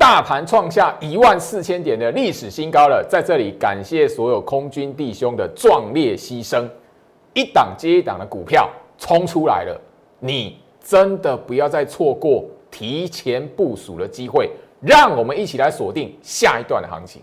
大盘创下一万四千点的历史新高了。在这里，感谢所有空军弟兄的壮烈牺牲，一档接一档的股票冲出来了，你真的不要再错过提前部署的机会。让我们一起来锁定下一段的行情。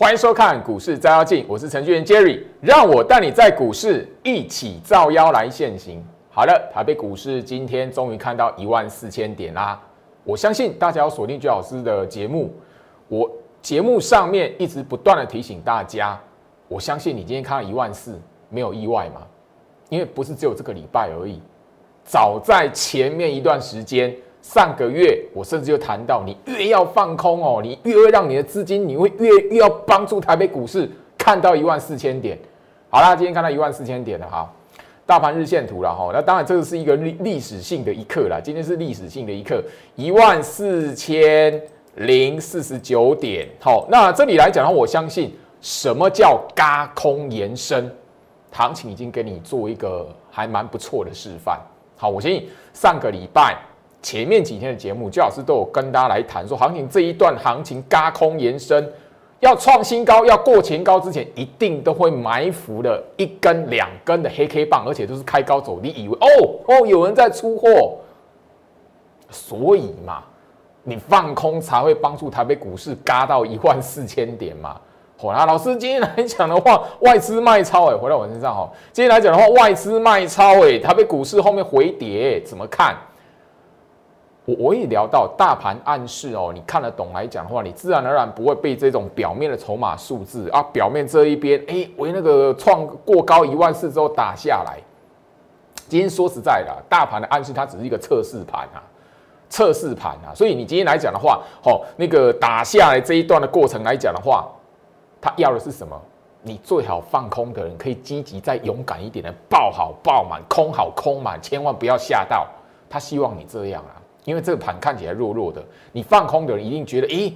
欢迎收看股市照妖镜，我是程序员 Jerry，让我带你在股市一起照妖来现行。好了，台北股市今天终于看到一万四千点啦！我相信大家要锁定居老师的节目，我节目上面一直不断的提醒大家，我相信你今天看到一万四没有意外嘛？因为不是只有这个礼拜而已，早在前面一段时间。上个月我甚至就谈到，你越要放空哦，你越会让你的资金，你会越越要帮助台北股市看到一万四千点。好啦，今天看到一万四千点了哈，大盘日线图了哈。那当然这个是一个历历史性的一刻啦，今天是历史性的一刻，一万四千零四十九点。好，那这里来讲的话，我相信什么叫嘎空延伸，行情已经给你做一个还蛮不错的示范。好，我相信上个礼拜。前面几天的节目，焦老师都有跟大家来谈说，行情这一段行情嘎空延伸，要创新高，要过前高之前，一定都会埋伏了一根、两根的黑 K 棒，而且都是开高走低，以为哦哦有人在出货，所以嘛，你放空才会帮助台北股市嘎到一万四千点嘛。好啦，老师今天来讲的话，外资卖超哎，回到我身上哈，今天来讲的话，外资卖超哎，台北股市后面回跌，怎么看？我我也聊到大盘暗示哦，你看得懂来讲的话，你自然而然不会被这种表面的筹码数字啊，表面这一边哎，为那个创过高一万四之后打下来。今天说实在的，大盘的暗示它只是一个测试盘啊，测试盘啊，所以你今天来讲的话，哦，那个打下来这一段的过程来讲的话，它要的是什么？你最好放空的人可以积极再勇敢一点的爆好爆满，空好空满，千万不要吓到他，希望你这样啊。因为这个盘看起来弱弱的，你放空的人一定觉得，咦，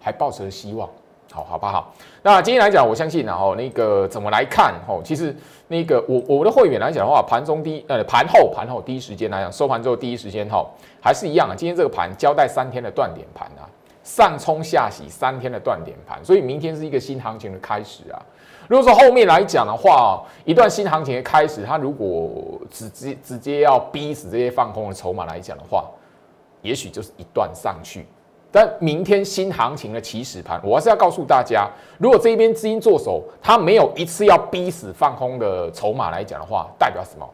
还抱持希望，好好不好？那今天来讲，我相信然后那个怎么来看？哦，其实那个我我的会员来讲的话，盘中第呃盘后盘后第一时间来讲，收盘之后第一时间哈，还是一样啊。今天这个盘交代三天的断点盘啊，上冲下洗三天的断点盘，所以明天是一个新行情的开始啊。如果说后面来讲的话，一段新行情的开始，它如果直接直接要逼死这些放空的筹码来讲的话，也许就是一段上去。但明天新行情的起始盘，我还是要告诉大家，如果这一边资金做手，它没有一次要逼死放空的筹码来讲的话，代表什么？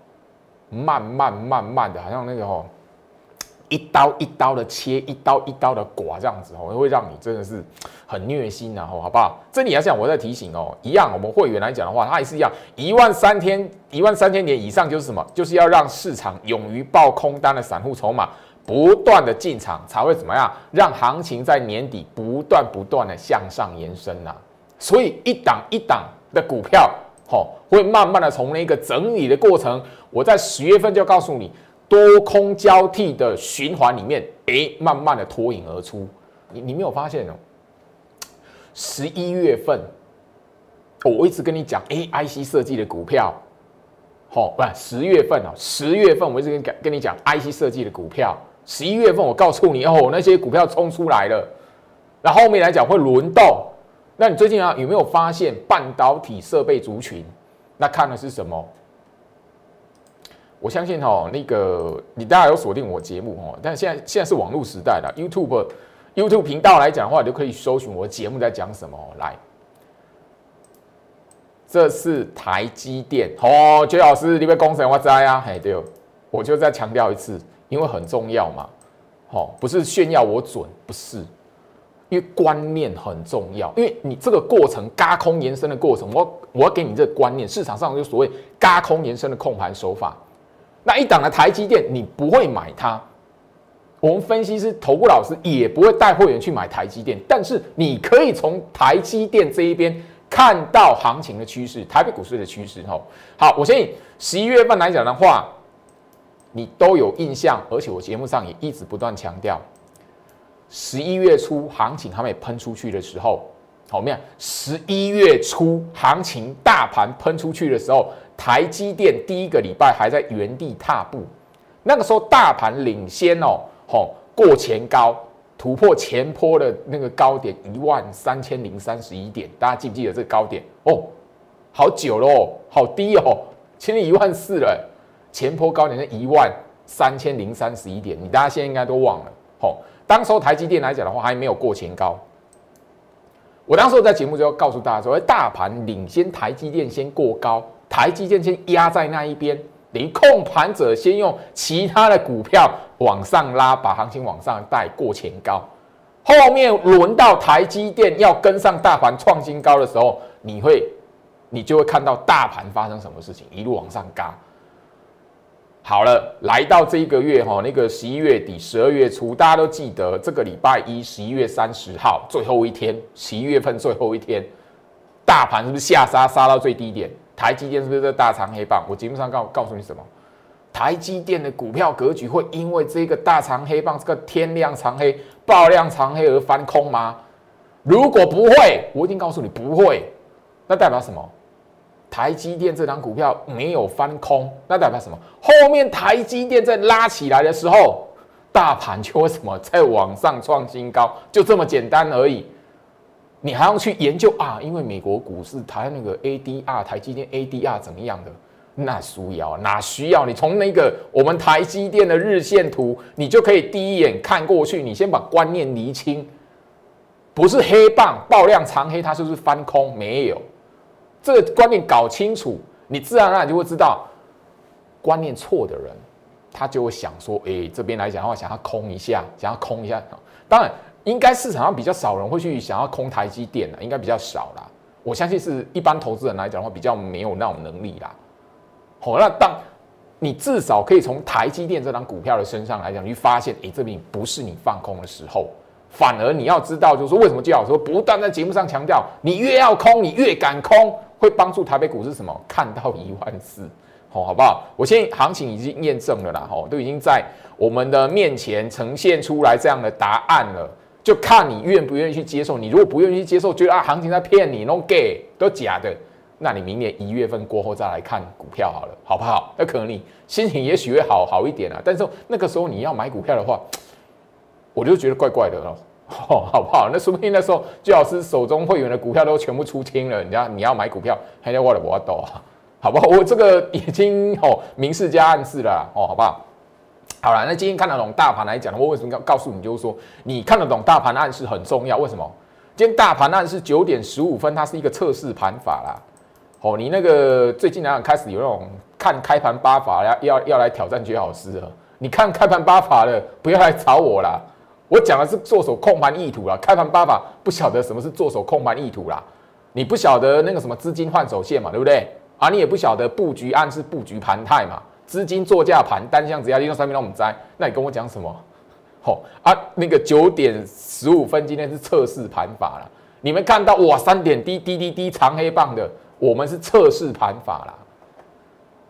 慢慢慢慢的，好像那个哦。一刀一刀的切，一刀一刀的刮，这样子哦，会让你真的是很虐心，然后好不好？这里要讲，我在提醒哦，一样，我们会员来讲的话，它也是一样，一万三千一万三千点以上就是什么？就是要让市场勇于爆空单的散户筹码不断的进场，才会怎么样？让行情在年底不断不断的向上延伸呐。所以一档一档的股票，吼，会慢慢的从那个整理的过程，我在十月份就告诉你。多空交替的循环里面，哎，慢慢的脱颖而出。你你没有发现哦？十一月份，我一直跟你讲，A I C 设计的股票，好，不，十月份哦，十月份我一直跟跟你讲 I C 设计的股票。十一月份我告诉你哦，那些股票冲出来了，那后面来讲会轮动。那你最近啊有没有发现半导体设备族群？那看的是什么？我相信哈，那个你大家有锁定我节目哦，但现在现在是网络时代了，YouTube YouTube 频道来讲的话，你就可以搜寻我节目在讲什么。来，这是台积电哦，薛老师，你被工程我知啊，嘿对，我就再强调一次，因为很重要嘛，好，不是炫耀我准，不是，因为观念很重要，因为你这个过程嘎空延伸的过程，我我要给你这个观念，市场上就所谓嘎空延伸的控盘手法。那一档的台积电，你不会买它。我们分析师、头部老师也不会带会员去买台积电，但是你可以从台积电这一边看到行情的趋势，台北股市的趋势。吼，好，我相信十一月份来讲的话，你都有印象，而且我节目上也一直不断强调，十一月初行情还没喷出去的时候，好，没有十一月初行情大盘喷出去的时候，台积电第一个礼拜还在原地踏步，那个时候大盘领先哦，吼过前高突破前坡的那个高点一万三千零三十一点，大家记不记得这个高点？哦，好久喽，好低哦，前面一万四了，前坡高点是一万三千零三十一点，你大家现在应该都忘了，吼，当时候台积电来讲的话，还没有过前高。我当时在节目就要告诉大家说，大盘领先台积电先过高，台积电先压在那一边，等于控盘者先用其他的股票往上拉，把行情往上带过前高，后面轮到台积电要跟上大盘创新高的时候，你会，你就会看到大盘发生什么事情，一路往上嘎。好了，来到这一个月哈，那个十一月底、十二月初，大家都记得这个礼拜一，十一月三十号最后一天，十一月份最后一天，大盘是不是下杀杀到最低点？台积电是不是在大长黑棒？我节目上告告诉你什么？台积电的股票格局会因为这个大长黑棒、这个天量长黑、爆量长黑而翻空吗？如果不会，我一定告诉你不会。那代表什么？台积电这张股票没有翻空，那代表什么？后面台积电在拉起来的时候，大盘就会什么在往上创新高，就这么简单而已。你还要去研究啊？因为美国股市台那个 ADR，台积电 ADR 怎么样的？那需要哪需要？你从那个我们台积电的日线图，你就可以第一眼看过去。你先把观念厘清，不是黑棒爆量长黑，它就是翻空，没有。这个观念搞清楚，你自然而然就会知道，观念错的人，他就会想说：，哎，这边来讲的话，想要空一下，想要空一下。当然，应该市场上比较少人会去想要空台积电的，应该比较少啦。我相信是一般投资人来讲的话，比较没有那种能力啦。好，那当你至少可以从台积电这张股票的身上来讲，去发现，哎，这边不是你放空的时候。反而你要知道，就是说为什么季老师不断在节目上强调，你越要空，你越敢空，会帮助台北股市什么？看到一万四，好，好不好？我现在行情已经验证了啦，吼，都已经在我们的面前呈现出来这样的答案了，就看你愿不愿意去接受。你如果不愿意去接受，觉得啊行情在骗你，no gay 都假的，那你明年一月份过后再来看股票好了，好不好？那可能你心情也许会好好一点啊，但是那个时候你要买股票的话。我就觉得怪怪的哦，好不好？那说不定那时候最老师手中会员的股票都全部出清了，你要你要买股票，还要我的我抖啊，好不好？我这个已经哦明示加暗示了哦，好不好？好了，那今天看得懂大盘来讲，我为什么要告诉你？就是说你看得懂大盘暗示很重要。为什么？今天大盘暗示九点十五分，它是一个测试盘法啦。哦，你那个最近两开始有那种看开盘八法要要要来挑战绝好师了。你看开盘八法的，不要来找我啦。我讲的是做手控盘意图啦，开盘八法不晓得什么是做手控盘意图啦，你不晓得那个什么资金换手线嘛，对不对？啊，你也不晓得布局暗示布局盘态嘛，资金作价盘单向只要利用三面让我们摘，那你跟我讲什么？吼啊，那个九点十五分今天是测试盘法了，你们看到哇三点滴滴滴滴长黑棒的，我们是测试盘法啦。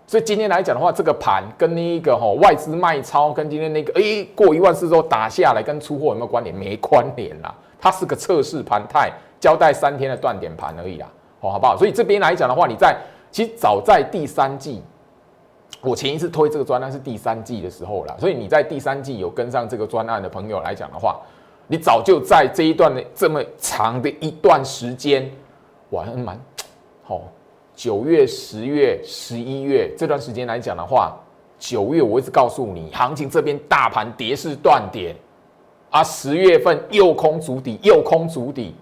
所以今天来讲的话，这个盘跟那一个哈外资卖超，跟今天那个哎过一万四之后打下来，跟出货有没有关联？没关联啦，它是个测试盘态，交代三天的断点盘而已啦，好，好不好？所以这边来讲的话，你在其实早在第三季，我前一次推这个专案是第三季的时候了，所以你在第三季有跟上这个专案的朋友来讲的话，你早就在这一段的这么长的一段时间，哇，蛮好。九月、十月、十一月这段时间来讲的话，九月我一直告诉你，行情这边大盘跌势断点，啊，十月份又空足底，又空足底，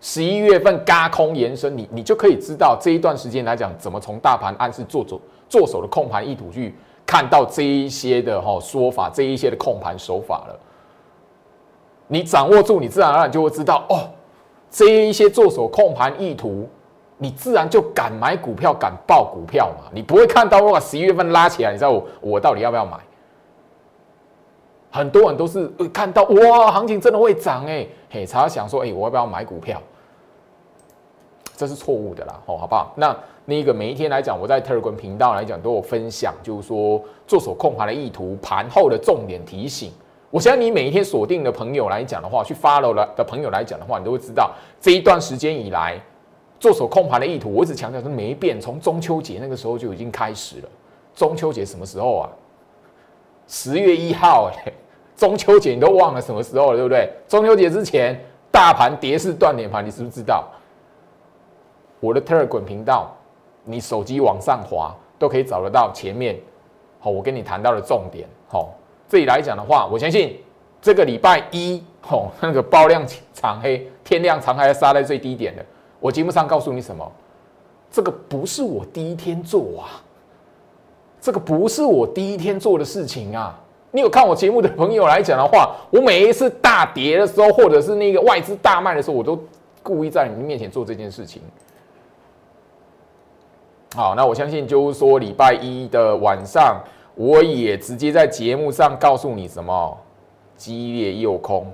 十一月份嘎空延伸，你你就可以知道这一段时间来讲，怎么从大盘暗示做做做手的控盘意图去看到这一些的哈说法，这一些的控盘手法了。你掌握住，你自然而然就会知道哦，这一些做手控盘意图。你自然就敢买股票，敢报股票嘛？你不会看到哇，十一月份拉起来，你知道我我到底要不要买？很多人都是看到哇，行情真的会涨哎，嘿，才要想说哎，我要不要买股票？这是错误的啦，哦，好不好？那那个每一天来讲，我在 Telegram 频道来讲都有分享，就是说做手控盘的意图，盘后的重点提醒。我相信你每一天锁定的朋友来讲的话，去 follow 了的朋友来讲的话，你都会知道这一段时间以来做手控盘的意图，我一直强调是没变，从中秋节那个时候就已经开始了。中秋节什么时候啊？十月一号哎，中秋节你都忘了什么时候了，对不对？中秋节之前大盘跌势断点盘，你是不是知道？我的 Telegram 频道，你手机往上滑都可以找得到前面。好，我跟你谈到的重点，好。这里来讲的话，我相信这个礼拜一吼，那个爆量长黑，天亮长黑杀在最低点的。我节目上告诉你什么？这个不是我第一天做啊，这个不是我第一天做的事情啊。你有看我节目的朋友来讲的话，我每一次大跌的时候，或者是那个外资大卖的时候，我都故意在你们面前做这件事情。好，那我相信就是说礼拜一的晚上。我也直接在节目上告诉你什么激烈诱空，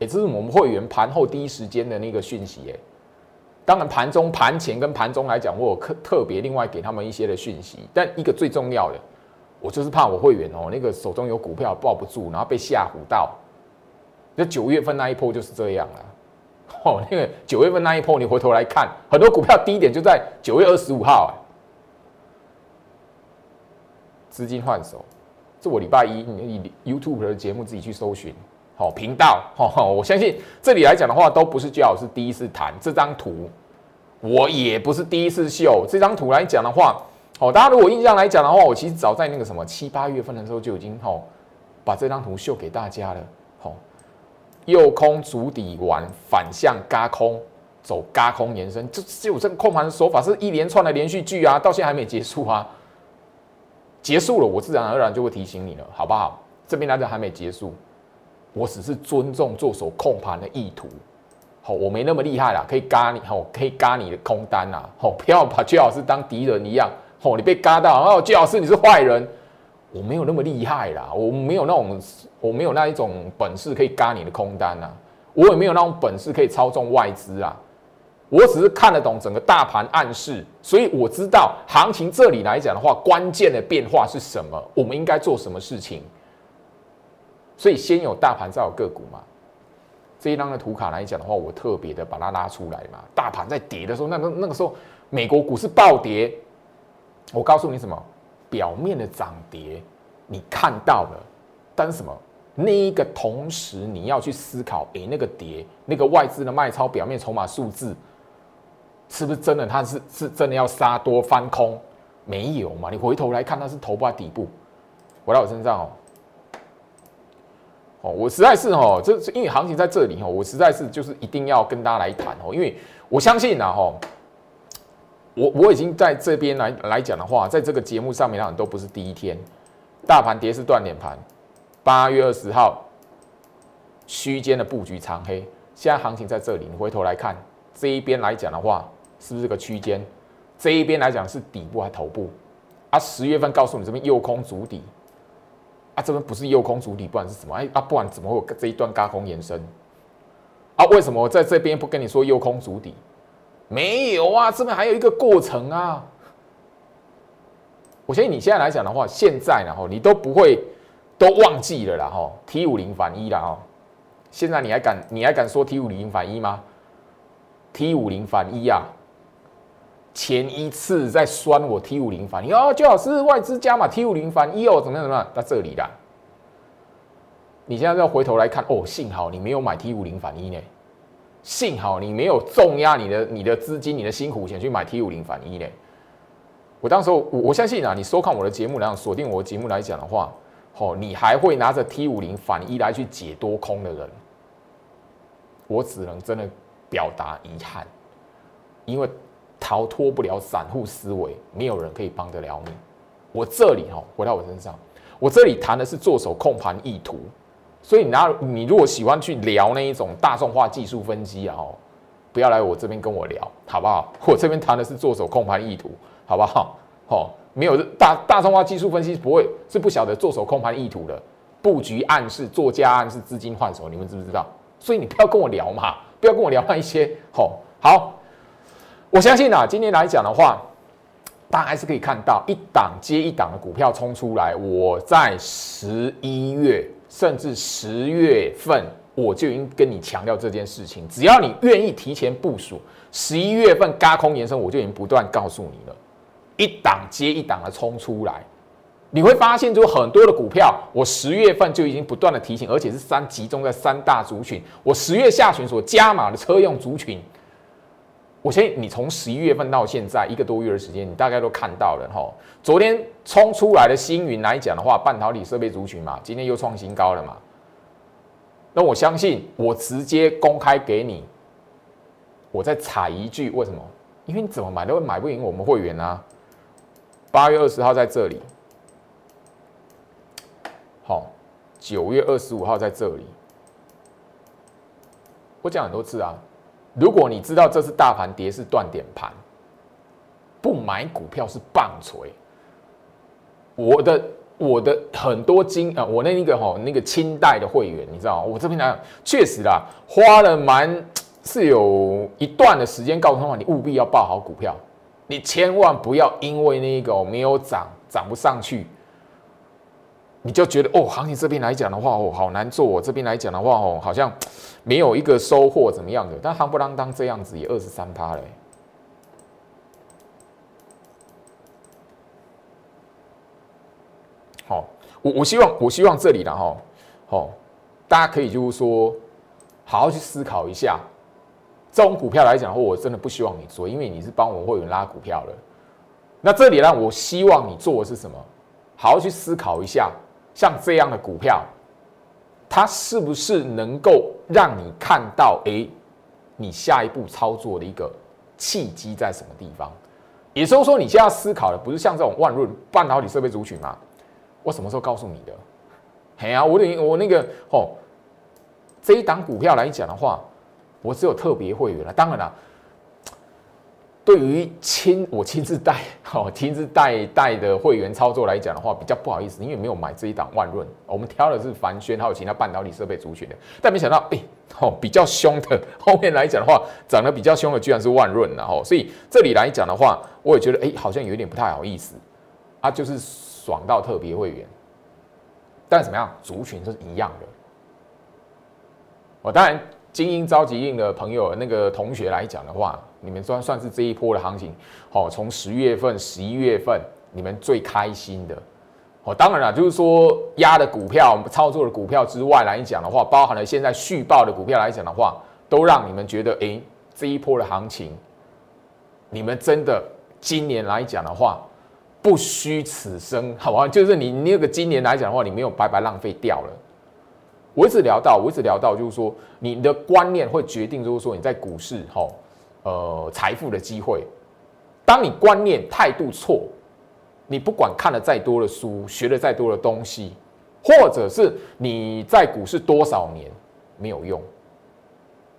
哎，这是我们会员盘后第一时间的那个讯息，哎，当然盘中、盘前跟盘中来讲，我有特特别另外给他们一些的讯息，但一个最重要的，我就是怕我会员哦，那个手中有股票抱不住，然后被吓唬到，那九月份那一波就是这样了，哦，那个九月份那一波，你回头来看，很多股票低点就在九月二十五号，资金换手，这我礼拜一你 YouTube 的节目自己去搜寻，好频道，好，我相信这里来讲的话，都不是最好是第一次谈。这张图，我也不是第一次秀这张图来讲的话，好，大家如果印象来讲的话，我其实早在那个什么七八月份的时候就已经好把这张图秀给大家了，好，右空足底完反向嘎空走嘎空延伸，这就这个控盘的手法是一连串的连续剧啊，到现在还没结束啊。结束了，我自然而然就会提醒你了，好不好？这边来讲还没结束，我只是尊重做手控盘的意图。好，我没那么厉害啦，可以嘎你，哦，可以嘎你的空单呐，哦，不要把居老师当敌人一样，哦，你被嘎到，哦，居老师你是坏人，我没有那么厉害啦，我没有那种，我没有那一种本事可以嘎你的空单呐，我也没有那种本事可以操纵外资啊。我只是看得懂整个大盘暗示，所以我知道行情这里来讲的话，关键的变化是什么，我们应该做什么事情。所以先有大盘，再有个股嘛。这一张的图卡来讲的话，我特别的把它拉出来嘛。大盘在跌的时候，那个那个时候美国股市暴跌，我告诉你什么？表面的涨跌你看到了，但是什么？那一个同时你要去思考，诶，那个跌，那个外资的卖超表面筹码数字。是不是真的？它是是真的要杀多翻空？没有嘛？你回头来看，它是头部底部，回到我身上哦。哦，我实在是哦，这是因为行情在这里哦，我实在是就是一定要跟大家来谈哦，因为我相信呐哈，我我已经在这边来来讲的话，在这个节目上面，都不是第一天，大盘跌是断点盘，八月二十号区间的布局长黑，现在行情在这里，你回头来看这一边来讲的话。是不是个区间？这一边来讲是底部还是头部？啊，十月份告诉你这边右空足底，啊，这边不是右空主底，不然是什么？哎，啊，不然怎么会有这一段高空延伸？啊，为什么我在这边不跟你说右空主底？没有啊，这边还有一个过程啊。我相信你现在来讲的话，现在然后你都不会都忘记了啦哈，T 五零反一了哦。现在你还敢你还敢说 T 五零反一吗？T 五零反一啊！前一次在酸我 T 五零反一哦，最好是外资加码 T 五零反一哦，怎么样怎么样？在这里啦。你现在要回头来看哦，幸好你没有买 T 五零反一呢，幸好你没有重压你的你的资金、你的辛苦钱去买 T 五零反一呢。我当时我我相信啊，你收看我的节目来讲，锁定我的节目来讲的话，哦，你还会拿着 T 五零反一来去解多空的人，我只能真的表达遗憾，因为。逃脱不了散户思维，没有人可以帮得了你。我这里哈，回到我身上，我这里谈的是做手控盘意图。所以你，拿你如果喜欢去聊那一种大众化技术分析啊，哦，不要来我这边跟我聊，好不好？我这边谈的是做手控盘意图，好不好？哦，没有大大众化技术分析不会是不晓得做手控盘意图的布局暗示、做家暗示、资金换手，你们知不知道？所以你不要跟我聊嘛，不要跟我聊那一些。好，好。我相信啊，今天来讲的话，大家还是可以看到一档接一档的股票冲出来。我在十一月甚至十月份，我就已经跟你强调这件事情。只要你愿意提前部署，十一月份嘎空延伸，我就已经不断告诉你了，一档接一档的冲出来。你会发现，就很多的股票，我十月份就已经不断的提醒，而且是三集中在三大族群。我十月下旬所加码的车用族群，我相信你从十一月份到现在一个多月的时间，你大概都看到了哈。昨天冲出来的星云来讲的话，半导体设备族群嘛，今天又创新高了嘛。那我相信，我直接公开给你，我再踩一句，为什么？因为你怎么买都会买不赢我们会员啊。八月二十号在这里。好，九月二十五号在这里，我讲很多次啊。如果你知道这是大盘跌是断点盘，不买股票是棒槌。我的我的很多金啊，我那那个哈那个清代的会员，你知道我这边来讲确实啦，花了蛮是有一段的时间告诉他们，你务必要报好股票，你千万不要因为那个没有涨，涨不上去。你就觉得哦，行情这边来讲的话哦，好难做。我这边来讲的话哦，好像没有一个收获怎么样的。但夯不啷当这样子也二十三趴嘞。好，我我希望我希望这里的哈，好，大家可以就是说好好去思考一下，这种股票来讲的话，我真的不希望你做，因为你是帮我们会员拉股票的。那这里呢，我希望你做的是什么？好好去思考一下。像这样的股票，它是不是能够让你看到？哎，你下一步操作的一个契机在什么地方？也就是说，你现在思考的不是像这种万润半导体设备族群吗？我什么时候告诉你的？哎呀，我等我那个哦，这一档股票来讲的话，我只有特别会员了。当然了。对于亲 我亲自带好亲自带带的会员操作来讲的话，比较不好意思，因为没有买这一档万润，我们挑的是凡轩还有其他半导体设备族群的，但没想到哎，哦比较凶的 后面来讲的话，涨得比较凶的居然是万润，然后所以这里来讲的话，我也觉得哎好像有点不太好意思。啊，就是爽到特别会员，但怎么样族群是一样的，我当然。精英召集令的朋友，那个同学来讲的话，你们算算是这一波的行情，好，从十月份、十一月份，你们最开心的，哦，当然了，就是说压的股票、操作的股票之外来讲的话，包含了现在续报的股票来讲的话，都让你们觉得，哎，这一波的行情，你们真的今年来讲的话，不虚此生，好吧？就是你那个今年来讲的话，你没有白白浪费掉了。我一直聊到，我一直聊到，就是说，你的观念会决定，就是说你在股市哈，呃，财富的机会。当你观念态度错，你不管看了再多的书，学了再多的东西，或者是你在股市多少年没有用。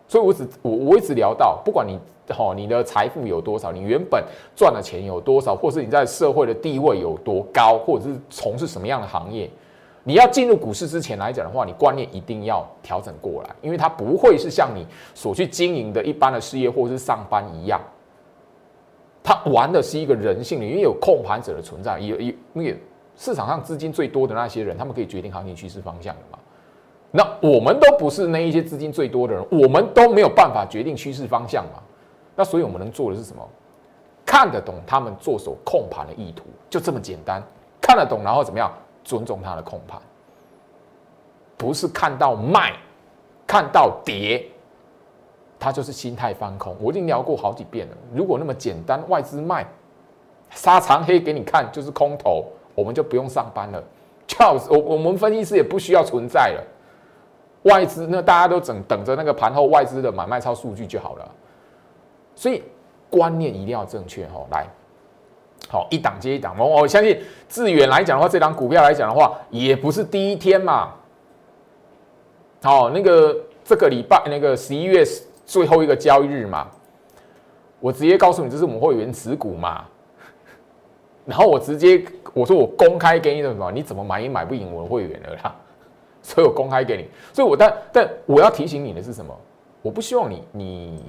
所以我只我我一直聊到，不管你哈你的财富有多少，你原本赚的钱有多少，或是你在社会的地位有多高，或者是从事什么样的行业。你要进入股市之前来讲的话，你观念一定要调整过来，因为它不会是像你所去经营的一般的事业或是上班一样，它玩的是一个人性的，因为有控盘者的存在，有有那个市场上资金最多的那些人，他们可以决定行情趋势方向的嘛。那我们都不是那一些资金最多的人，我们都没有办法决定趋势方向嘛。那所以我们能做的是什么？看得懂他们做手控盘的意图，就这么简单。看得懂，然后怎么样？尊重他的控盘，不是看到卖，看到跌，他就是心态翻空。我已经聊过好几遍了。如果那么简单，外资卖，杀长黑给你看就是空头，我们就不用上班了。就我我们分析师也不需要存在了。外资那大家都等等着那个盘后外资的买卖超数据就好了。所以观念一定要正确哦，来。好，一档接一档，我我相信致远来讲的话，这档股票来讲的话，也不是第一天嘛。好，那个这个礼拜那个十一月最后一个交易日嘛，我直接告诉你，这是我们会员持股嘛。然后我直接我说我公开给你什么，你怎么买也买不赢我的会员了啦。所以我公开给你，所以我但但我要提醒你的是什么？我不希望你你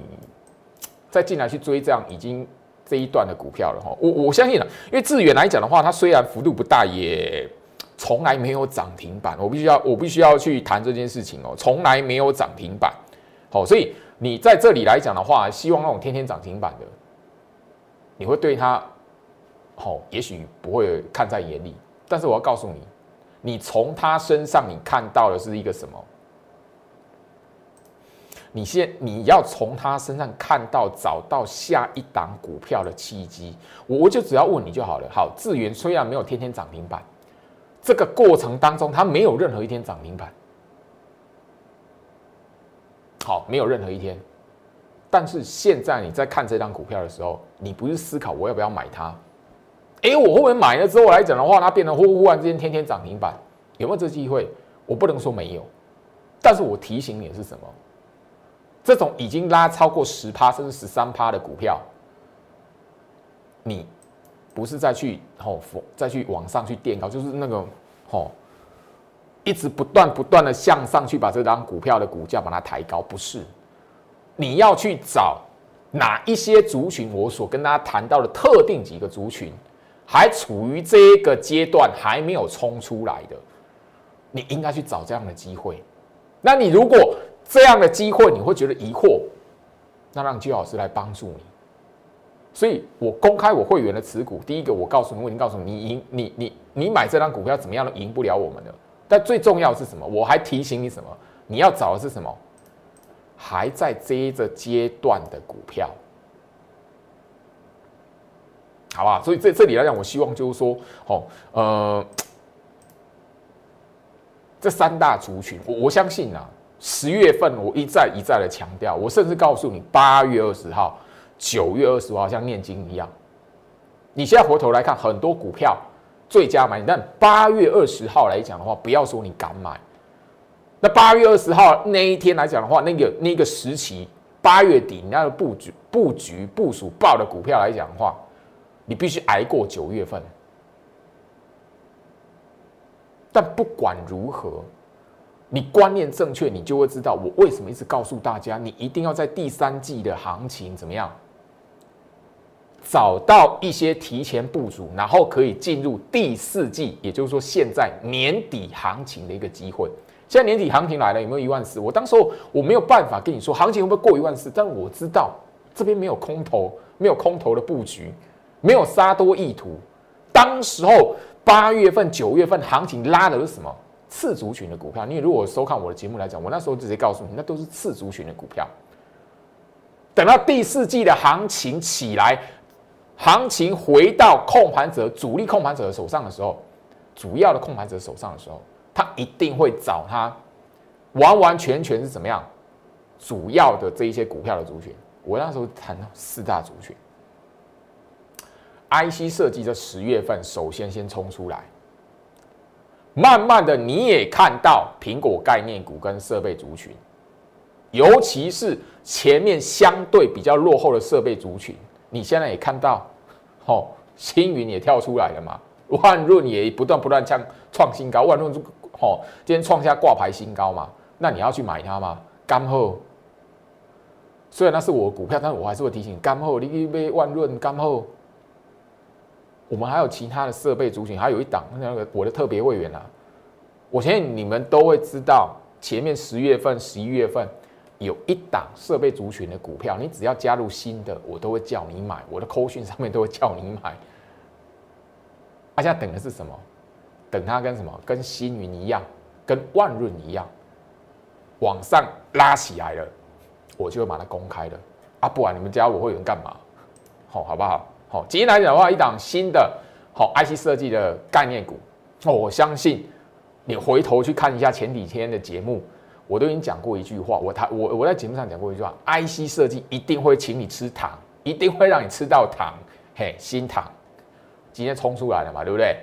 再进来去追这样已经。这一段的股票了哈，我我相信了，因为致远来讲的话，它虽然幅度不大，也从来没有涨停板，我必须要我必须要去谈这件事情哦，从来没有涨停板。好，所以你在这里来讲的话，希望那种天天涨停板的，你会对他，好，也许不会看在眼里，但是我要告诉你，你从他身上你看到的是一个什么？你先，你要从他身上看到找到下一档股票的契机，我我就只要问你就好了。好，智源虽然没有天天涨停板，这个过程当中它没有任何一天涨停板，好，没有任何一天。但是现在你在看这张股票的时候，你不是思考我要不要买它？哎，我后面买了之后来讲的话，它变得忽忽然之间天天涨停板，有没有这机会？我不能说没有，但是我提醒你的是什么？这种已经拉超过十趴甚至十三趴的股票，你不是再去吼再去往上去垫高，就是那个吼一直不断不断的向上去把这张股票的股价把它抬高，不是？你要去找哪一些族群？我所跟大家谈到的特定几个族群，还处于这个阶段还没有冲出来的，你应该去找这样的机会。那你如果这样的机会你会觉得疑惑，那让居老师来帮助你。所以我公开我会员的持股，第一个我告诉你，我已经告诉你，你赢你你你买这张股票怎么样都赢不了我们的。但最重要是什么？我还提醒你什么？你要找的是什么？还在这个阶段的股票，好吧？所以这这里来讲，我希望就是说，哦，呃，这三大族群，我我相信啊。十月份，我一再一再的强调，我甚至告诉你，八月二十号、九月二十号像念经一样。你现在回头来看，很多股票最佳买，但八月二十号来讲的话，不要说你敢买。那八月二十号那一天来讲的话，那个那个时期，八月底你要布局布局部署爆的股票来讲的话，你必须挨过九月份。但不管如何。你观念正确，你就会知道我为什么一直告诉大家，你一定要在第三季的行情怎么样，找到一些提前部署，然后可以进入第四季，也就是说现在年底行情的一个机会。现在年底行情来了，有没有一万四？我当时候我没有办法跟你说行情会不会过一万四，但我知道这边没有空头，没有空头的布局，没有杀多意图。当时候八月份、九月份行情拉的是什么？次族群的股票，你如果收看我的节目来讲，我那时候直接告诉你，那都是次族群的股票。等到第四季的行情起来，行情回到控盘者、主力控盘者的手上的时候，主要的控盘者手上的时候，他一定会找他完完全全是怎么样？主要的这一些股票的族群，我那时候谈四大族群，IC 设计在十月份首先先冲出来。慢慢的，你也看到苹果概念股跟设备族群，尤其是前面相对比较落后的设备族群，你现在也看到，哦，星云也跳出来了嘛，万润也不断不断创创新高，万润哦，今天创下挂牌新高嘛，那你要去买它吗？干后，虽然那是我股票，但是我还是会提醒，干后你被万润干后。我们还有其他的设备族群，还有一档那个我的特别会员啊，我相信你们都会知道，前面十月份、十一月份有一档设备族群的股票，你只要加入新的，我都会叫你买，我的扣讯上面都会叫你买。大家等的是什么？等它跟什么？跟星云一样，跟万润一样，往上拉起来了，我就会把它公开的啊！不然你们加我会员干嘛？好，好不好？好，今天来讲的话，一档新的好 IC 设计的概念股哦，我相信你回头去看一下前几天的节目，我都已经讲过一句话，我他我我在节目上讲过一句话，IC 设计一定会请你吃糖，一定会让你吃到糖，嘿，新糖，今天冲出来了嘛，对不对？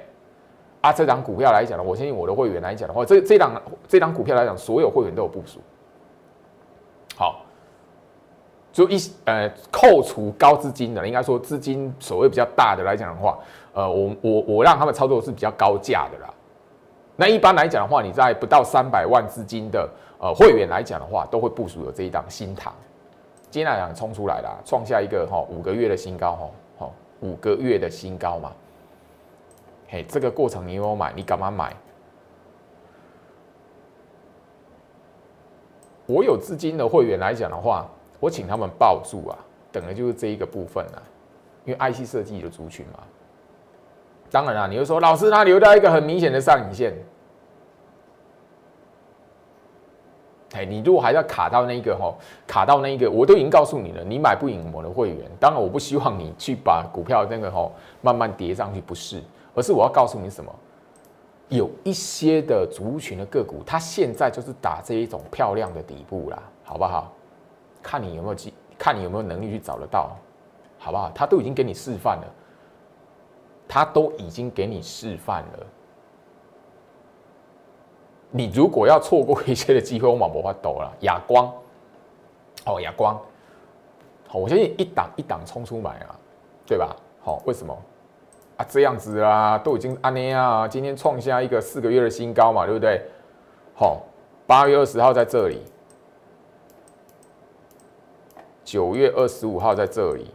啊，这档股票来讲呢，我相信我的会员来讲的话，这这档这档股票来讲，所有会员都有部署，好。就一呃，扣除高资金的，应该说资金所谓比较大的来讲的话，呃，我我我让他们操作是比较高价的啦。那一般来讲的话，你在不到三百万资金的呃会员来讲的话，都会部署有这一档新塘。今天来讲冲出来了，创下一个哈五个月的新高哈，哈五个月的新高嘛。嘿，这个过程你有买，你干嘛买？我有资金的会员来讲的话，我请他们抱住啊，等的就是这一个部分啊，因为 IC 设计的族群嘛。当然啦，你会说老师他留到一个很明显的上影线，哎，你如果还要卡到那个哈，卡到那个，我都已经告诉你了，你买不赢我的会员。当然，我不希望你去把股票那个哈慢慢叠上去，不是，而是我要告诉你什么，有一些的族群的个股，它现在就是打这一种漂亮的底部啦，好不好？看你有没有机，看你有没有能力去找得到，好不好？他都已经给你示范了。他都已经给你示范了，你如果要错过一些的机会，我马不法抖了。哑光，哦，哑光，好，我相信一档一档冲出买啊，对吧？好，为什么啊？这样子啊，都已经安尼啊，今天创下一个四个月的新高嘛，对不对？好，八月二十号在这里，九月二十五号在这里。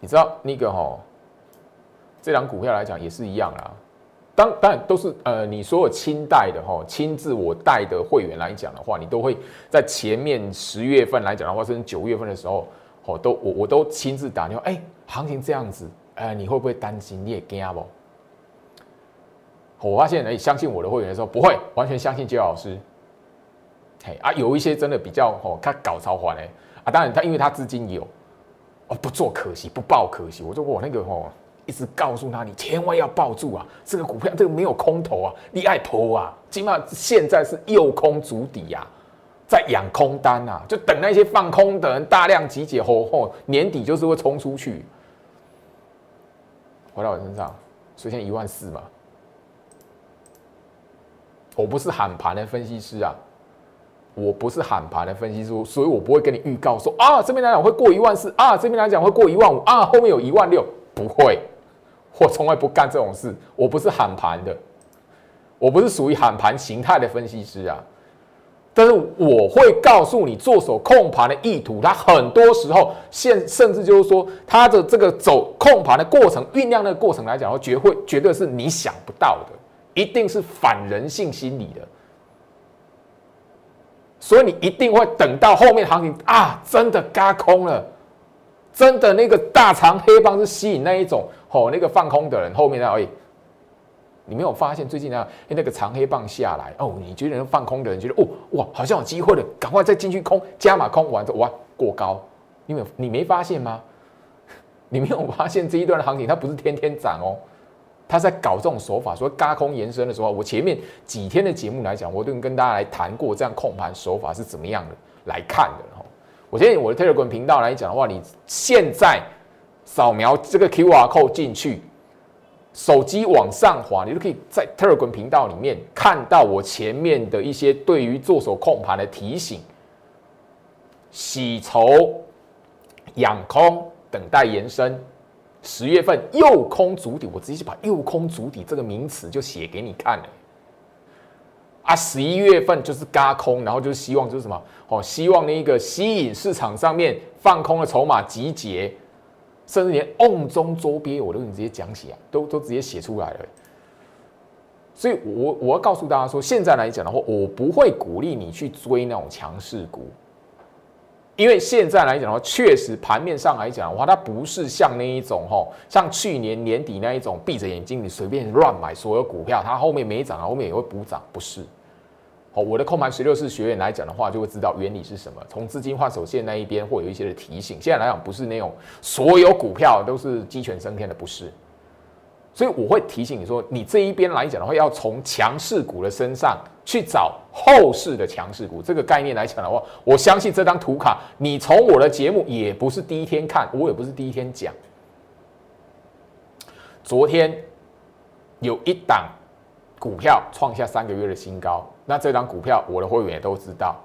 你知道那个哈，这两股票来讲也是一样啦。当当然都是呃，你所有亲带的哈，亲自我带的会员来讲的话，你都会在前面十月份来讲的话，甚至九月份的时候，哦，都我我都亲自打电话，哎，行情这样子，哎，你会不会担心？你也惊不？我发现哎，相信我的会员的时候不会，完全相信杰老师。嘿啊，有一些真的比较哦，他搞超环哎啊，当然他因为他资金有哦。不做可惜，不抱可惜。我说我那个吼，一直告诉他，你千万要抱住啊！这个股票这个没有空头啊，你爱投啊！起码现在是右空足底呀，在养空单啊，就等那些放空的人大量集结后，后年底就是会冲出去。回到我身上，首先一万四嘛，我不是喊盘的分析师啊。我不是喊盘的分析师，所以我不会跟你预告说啊，这边来讲会过一万四啊，这边来讲会过一万五啊，后面有一万六，不会，我从来不干这种事。我不是喊盘的，我不是属于喊盘形态的分析师啊。但是我会告诉你做手控盘的意图，它很多时候现甚至就是说，它的这个走控盘的过程酝酿的过程来讲，绝会绝对是你想不到的，一定是反人性心理的。所以你一定会等到后面行情啊，真的嘎空了，真的那个大长黑棒是吸引那一种哦，那个放空的人后面那哎，你没有发现最近呢，那个长黑棒下来哦，你觉得放空的人觉得哦哇，好像有机会了，赶快再进去空加码空完之后哇过高，你没你没发现吗？你没有发现这一段行情它不是天天涨哦。他在搞这种手法，说嘎空延伸的时候，我前面几天的节目来讲，我都跟大家来谈过这样控盘手法是怎么样的来看的哈。我建议我的 Telegram 频道来讲的话，你现在扫描这个 QR code 进去，手机往上滑，你就可以在 Telegram 频道里面看到我前面的一些对于做手控盘的提醒，洗筹、养空、等待延伸。十月份右空足底，我直接就把右空足底这个名词就写给你看了。啊，十一月份就是嘎空，然后就是希望就是什么哦，希望那一个吸引市场上面放空的筹码集结，甚至连瓮中捉鳖我都直接讲起来，都都直接写出来了。所以，我我要告诉大家说，现在来讲的话，我不会鼓励你去追那种强势股。因为现在来讲的话，确实盘面上来讲的话，它不是像那一种哈，像去年年底那一种闭着眼睛你随便乱买所有股票，它后面没涨，后面也会补涨，不是。好，我的控盘十六式学员来讲的话，就会知道原理是什么。从资金换手线那一边会有一些的提醒。现在来讲，不是那种所有股票都是鸡犬升天的，不是。所以我会提醒你说，你这一边来讲的话，要从强势股的身上去找后市的强势股。这个概念来讲的话，我相信这张图卡，你从我的节目也不是第一天看，我也不是第一天讲。昨天有一档股票创下三个月的新高，那这张股票我的会员也都知道。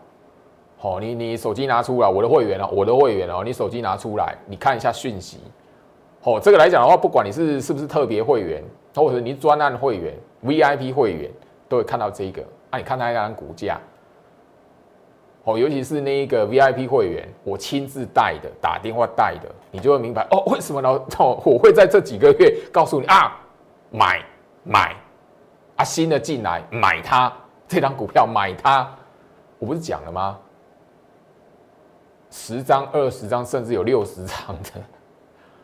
好，你你手机拿出来，我的会员哦，我的会员哦，你手机拿出来，你看一下讯息。哦，这个来讲的话，不管你是是不是特别会员，或者你专案会员、VIP 会员，都会看到这个。那你看它一张股价，哦，尤其是那一个 VIP 会员，我亲自带的，打电话带的，你就会明白哦，为什么呢？哦，我会在这几个月告诉你啊，买买啊，新的进来买它，这张股票买它，我不是讲了吗？十张、二十张，甚至有六十张的。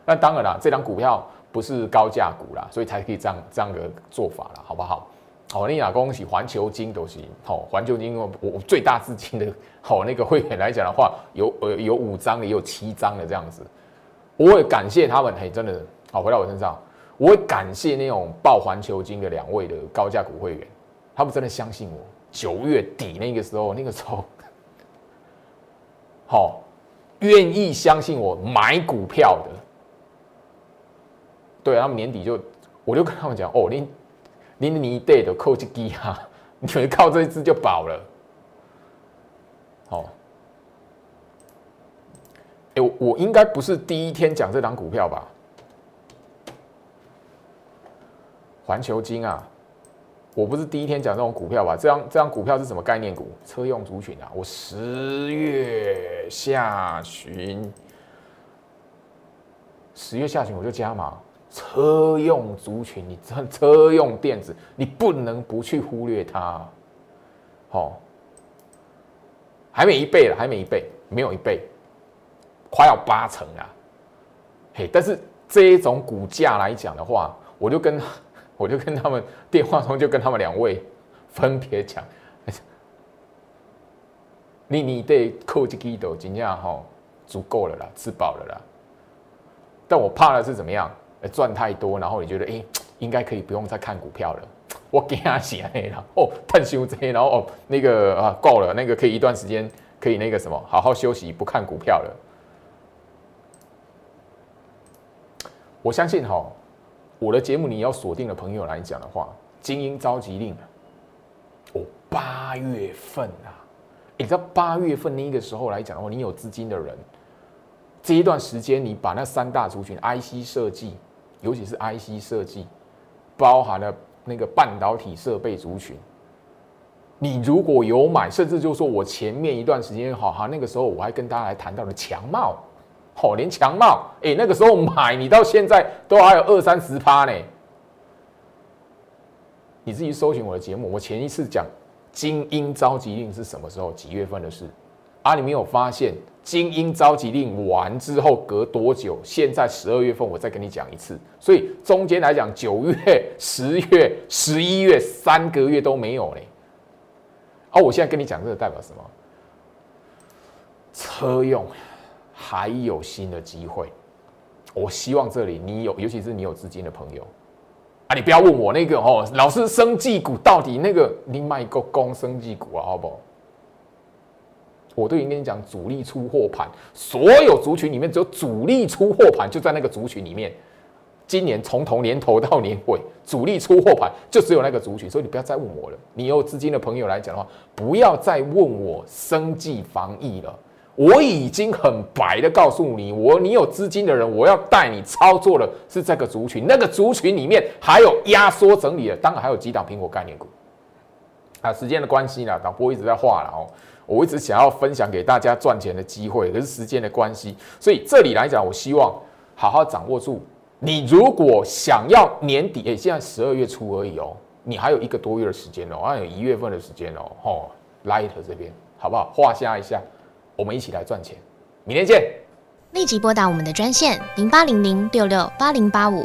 那当然啦，这张股票不是高价股啦，所以才可以这样这样的做法啦，好不好？好，你哪恭喜环球金都行。好，环球金我我最大资金的，好那个会员来讲的话，有呃有五张，也有七张的这样子。我会感谢他们，嘿，真的好回到我身上，我会感谢那种报环球金的两位的高价股会员，他们真的相信我。九月底那个时候，那个时候，好，愿意相信我买股票的。对，他们年底就，我就跟他们讲，哦，你。你你得的扣几低哈，你们靠这一支就饱了。好，哎，我我应该不是第一天讲这档股票吧？环球金啊，我不是第一天讲这种股票吧？这张这张股票是什么概念股？车用族群啊，我十月下旬，十月下旬我就加码。车用族群，你车车用电子，你不能不去忽略它。好，还没一倍了，还没一倍，没有一倍，快要八成啊！嘿，但是这一种股价来讲的话，我就跟 我就跟他们电话中就跟他们两位分别讲，你你得扣几几斗金价哈，足够了啦，吃饱了啦。但我怕的是怎么样？赚太多，然后你觉得哎，应该可以不用再看股票了。我给他写黑了哦，探休这，然后哦那个啊够了，那个可以一段时间可以那个什么好好休息，不看股票了。我相信哈，我的节目你要锁定的朋友来讲的话，精英召集令，哦八月份啊，你知道八月份那个时候来讲的话，你有资金的人，这一段时间你把那三大族群 IC 设计。尤其是 IC 设计，包含了那个半导体设备族群。你如果有买，甚至就是说我前面一段时间，好哈，那个时候我还跟大家来谈到了强茂，好，连强茂，哎，那个时候买，你到现在都还有二三十趴呢。你自己搜寻我的节目，我前一次讲精英召集令是什么时候？几月份的事？啊，你没有发现？精英召集令完之后隔多久？现在十二月份，我再跟你讲一次。所以中间来讲，九月、十月、十一月三个月都没有嘞。啊，我现在跟你讲这个代表什么？车用还有新的机会。我希望这里你有，尤其是你有资金的朋友啊，你不要问我那个哦，老是生技股到底那个你买个公生技股啊，好不好？我都已经跟你讲，主力出货盘，所有族群里面只有主力出货盘就在那个族群里面。今年从头年头到年尾，主力出货盘就只有那个族群，所以你不要再问我了。你有资金的朋友来讲的话，不要再问我生计防疫了。我已经很白的告诉你，我你有资金的人，我要带你操作的是这个族群。那个族群里面还有压缩整理的，当然还有几档苹果概念股。啊，时间的关系呢，导播一直在画了哦。我一直想要分享给大家赚钱的机会，可是时间的关系，所以这里来讲，我希望好好掌握住。你如果想要年底，哎，现在十二月初而已哦，你还有一个多月的时间哦，还有一月份的时间哦，吼，Light 这边好不好？画下一下，我们一起来赚钱。明天见。立即拨打我们的专线零八零零六六八零八五。